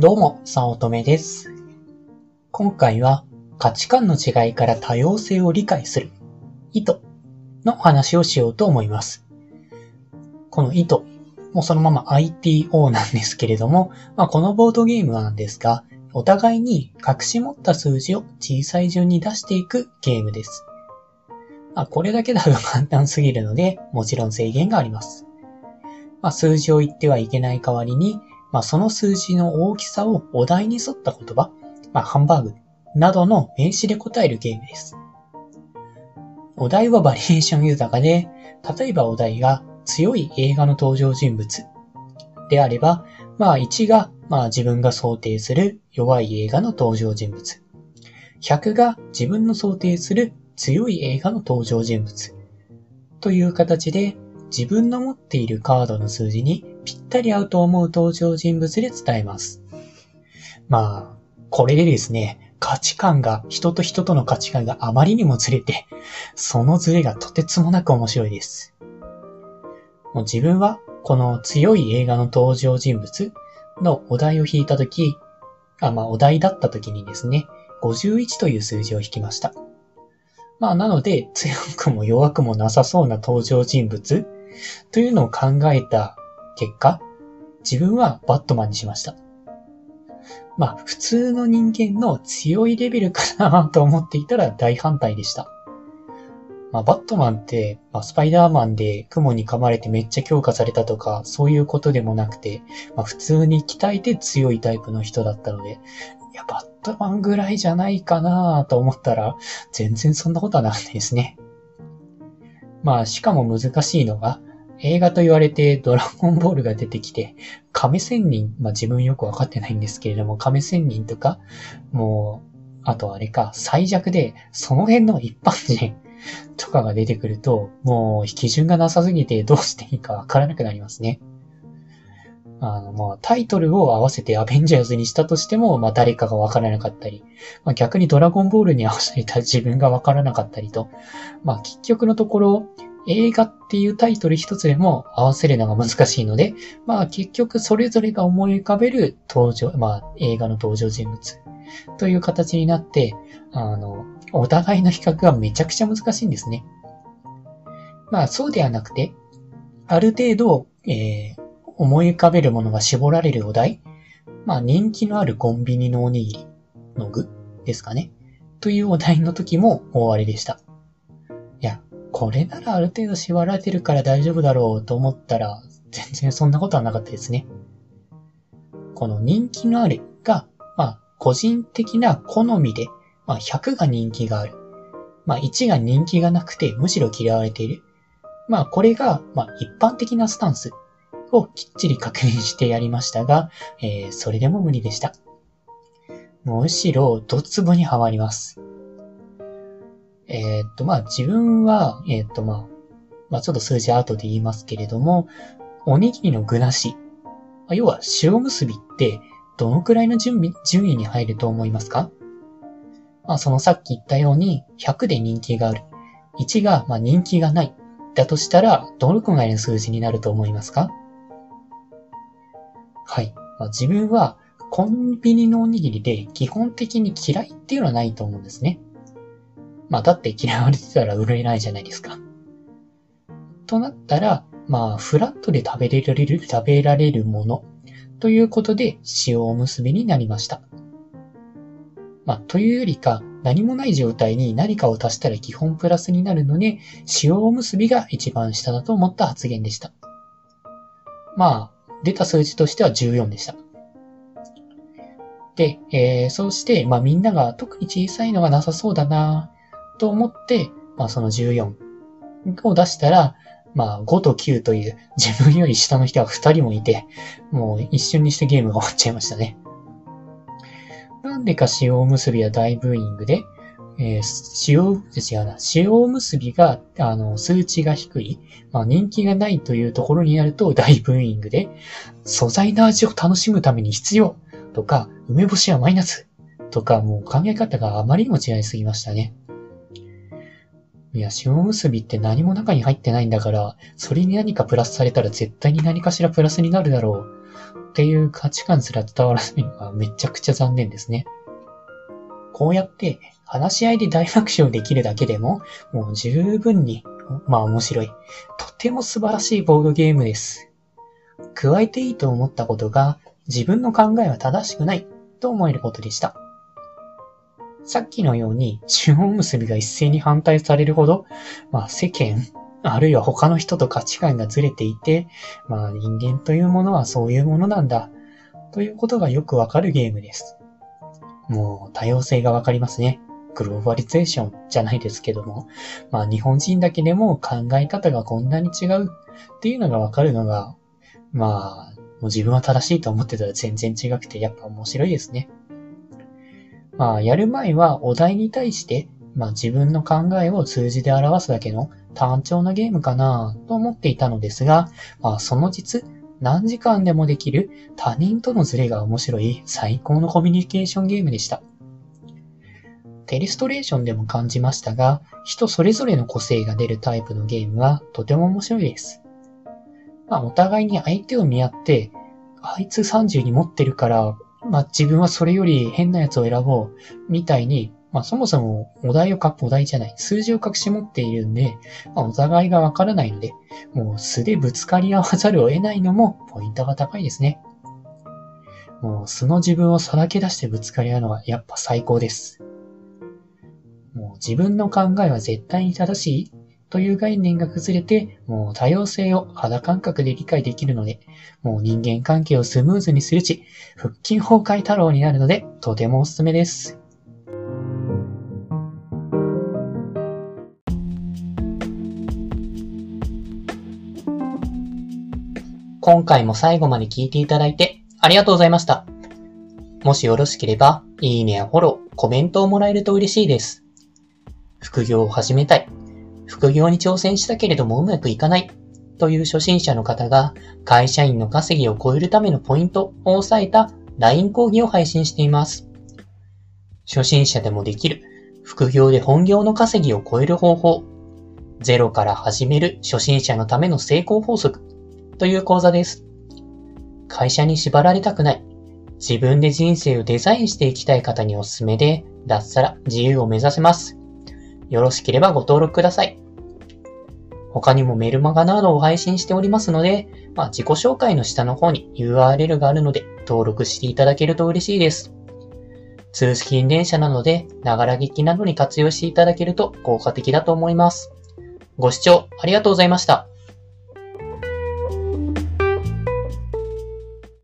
どうも、さおとめです。今回は価値観の違いから多様性を理解する意図の話をしようと思います。この意図、もうそのまま ITO なんですけれども、まあ、このボードゲームなんですが、お互いに隠し持った数字を小さい順に出していくゲームです。まあ、これだけだと簡単すぎるので、もちろん制限があります。まあ、数字を言ってはいけない代わりに、まあ、その数字の大きさをお題に沿った言葉、まあ、ハンバーグなどの名詞で答えるゲームです。お題はバリエーション豊かで、例えばお題が強い映画の登場人物であれば、まあ1が、まあ自分が想定する弱い映画の登場人物。100が自分の想定する強い映画の登場人物。という形で、自分の持っているカードの数字にぴったり合うと思う登場人物で伝えます。まあ、これでですね、価値観が、人と人との価値観があまりにもずれて、そのずれがとてつもなく面白いです。もう自分は、この強い映画の登場人物のお題を引いたとき、あ、まあお題だったときにですね、51という数字を引きました。まあなので、強くも弱くもなさそうな登場人物というのを考えた結果、自分はバットマンにしました。まあ、普通の人間の強いレベルかなと思っていたら大反対でした。まあ、バットマンって、まあ、スパイダーマンで雲に噛まれてめっちゃ強化されたとか、そういうことでもなくて、まあ、普通に鍛えて強いタイプの人だったので、いや、バットマンぐらいじゃないかなと思ったら、全然そんなことはなかったですね。まあ、しかも難しいのが、映画と言われてドラゴンボールが出てきて、亀仙人、まあ自分よくわかってないんですけれども、亀仙人とか、もう、あとあれか、最弱で、その辺の一般人とかが出てくると、もう基準がなさすぎてどうしていいかわからなくなりますね。あの、まあ、タイトルを合わせてアベンジャーズにしたとしても、まあ、誰かがわからなかったり、まあ、逆にドラゴンボールに合わせた自分がわからなかったりと、まあ、結局のところ、映画っていうタイトル一つでも合わせるのが難しいので、まあ結局それぞれが思い浮かべる登場、まあ映画の登場人物という形になって、あの、お互いの比較がめちゃくちゃ難しいんですね。まあそうではなくて、ある程度、えー、思い浮かべるものが絞られるお題、まあ人気のあるコンビニのおにぎりの具ですかね。というお題の時も大荒れでした。これならある程度縛られてるから大丈夫だろうと思ったら、全然そんなことはなかったですね。この人気のあるが、まあ、個人的な好みで、まあ、100が人気がある。まあ、1が人気がなくて、むしろ嫌われている。まあ、これが、まあ、一般的なスタンスをきっちり確認してやりましたが、えー、それでも無理でした。むしろ、ドツボにはまります。えーっと、まあ、自分は、えーっと、まあ、まあ、ちょっと数字後で言いますけれども、おにぎりの具なし。まあ要は、塩結びって、どのくらいの順位順位に入ると思いますか？まあ、そのさっき言ったように、100で人気がある。1が、まあ、人気がない。だとしたら、どのくらいの数字になると思いますか？はい。まあ、自分は、コンビニのおにぎりで基本的に嫌いっていうのはないと思うんですね。まあ、だって嫌われてたら売れないじゃないですか。となったら、まあ、フラットで食べられる、食べられるものということで塩おむすびになりました。まあ、というよりか、何もない状態に何かを足したら基本プラスになるので、塩おむすびが一番下だと思った発言でした。まあ、出た数字としては14でした。で、えー、そうして、まあみんなが特に小さいのがなさそうだなと思って、まあその14を出したら、まあ5と9という自分より下の人が2人もいて、もう一瞬にしてゲームが終わっちゃいましたね。なんでか塩おむすびは大ブーイングで、えー、塩、違うな、塩おむすびが、あの、数値が低い、まあ人気がないというところになると大ブーイングで、素材の味を楽しむために必要とか、梅干しはマイナスとか、もう考え方があまりにも違いすぎましたね。いや、塩結びって何も中に入ってないんだから、それに何かプラスされたら絶対に何かしらプラスになるだろう。っていう価値観すら伝わらないのはめちゃくちゃ残念ですね。こうやって話し合いで大爆笑できるだけでも、もう十分に、まあ面白い。とても素晴らしいボードゲームです。加えていいと思ったことが、自分の考えは正しくないと思えることでした。さっきのように、主音結びが一斉に反対されるほど、まあ世間、あるいは他の人と価値観がずれていて、まあ人間というものはそういうものなんだ、ということがよくわかるゲームです。もう多様性がわかりますね。グローバリゼーションじゃないですけども、まあ日本人だけでも考え方がこんなに違うっていうのがわかるのが、まあ、もう自分は正しいと思ってたら全然違くてやっぱ面白いですね。まあ、やる前はお題に対して、まあ自分の考えを数字で表すだけの単調なゲームかなと思っていたのですが、まあその実、何時間でもできる他人とのズレが面白い最高のコミュニケーションゲームでした。テリストレーションでも感じましたが、人それぞれの個性が出るタイプのゲームはとても面白いです。まあお互いに相手を見合って、あいつ30に持ってるから、まあ自分はそれより変なやつを選ぼう、みたいにまあそもそもお題を書く、お題じゃない、数字を隠し持っているんで、まあ、お互いがわからないので、もう素でぶつかり合わざるを得ないのもポイントが高いですね。もう素の自分をさらけ出してぶつかり合うのはやっぱ最高です。もう自分の考えは絶対に正しいという概念が崩れて、もう多様性を肌感覚で理解できるので、もう人間関係をスムーズにするし、腹筋崩壊太郎になるので、とてもおすすめです。今回も最後まで聞いていただいてありがとうございました。もしよろしければ、いいねやフォロー、コメントをもらえると嬉しいです。副業を始めたい。副業に挑戦したけれどもうまくいかない。という初心者の方が会社員の稼ぎを超えるためのポイントを押さえた LINE 講義を配信しています。初心者でもできる副業で本業の稼ぎを超える方法。ゼロから始める初心者のための成功法則という講座です。会社に縛られたくない。自分で人生をデザインしていきたい方におすすめで、脱サラ自由を目指せます。よろしければご登録ください。他にもメルマガなどを配信しておりますので、まあ、自己紹介の下の方に URL があるので登録していただけると嬉しいです。通勤電車なので、ながら聞きなどに活用していただけると効果的だと思います。ご視聴ありがとうございました。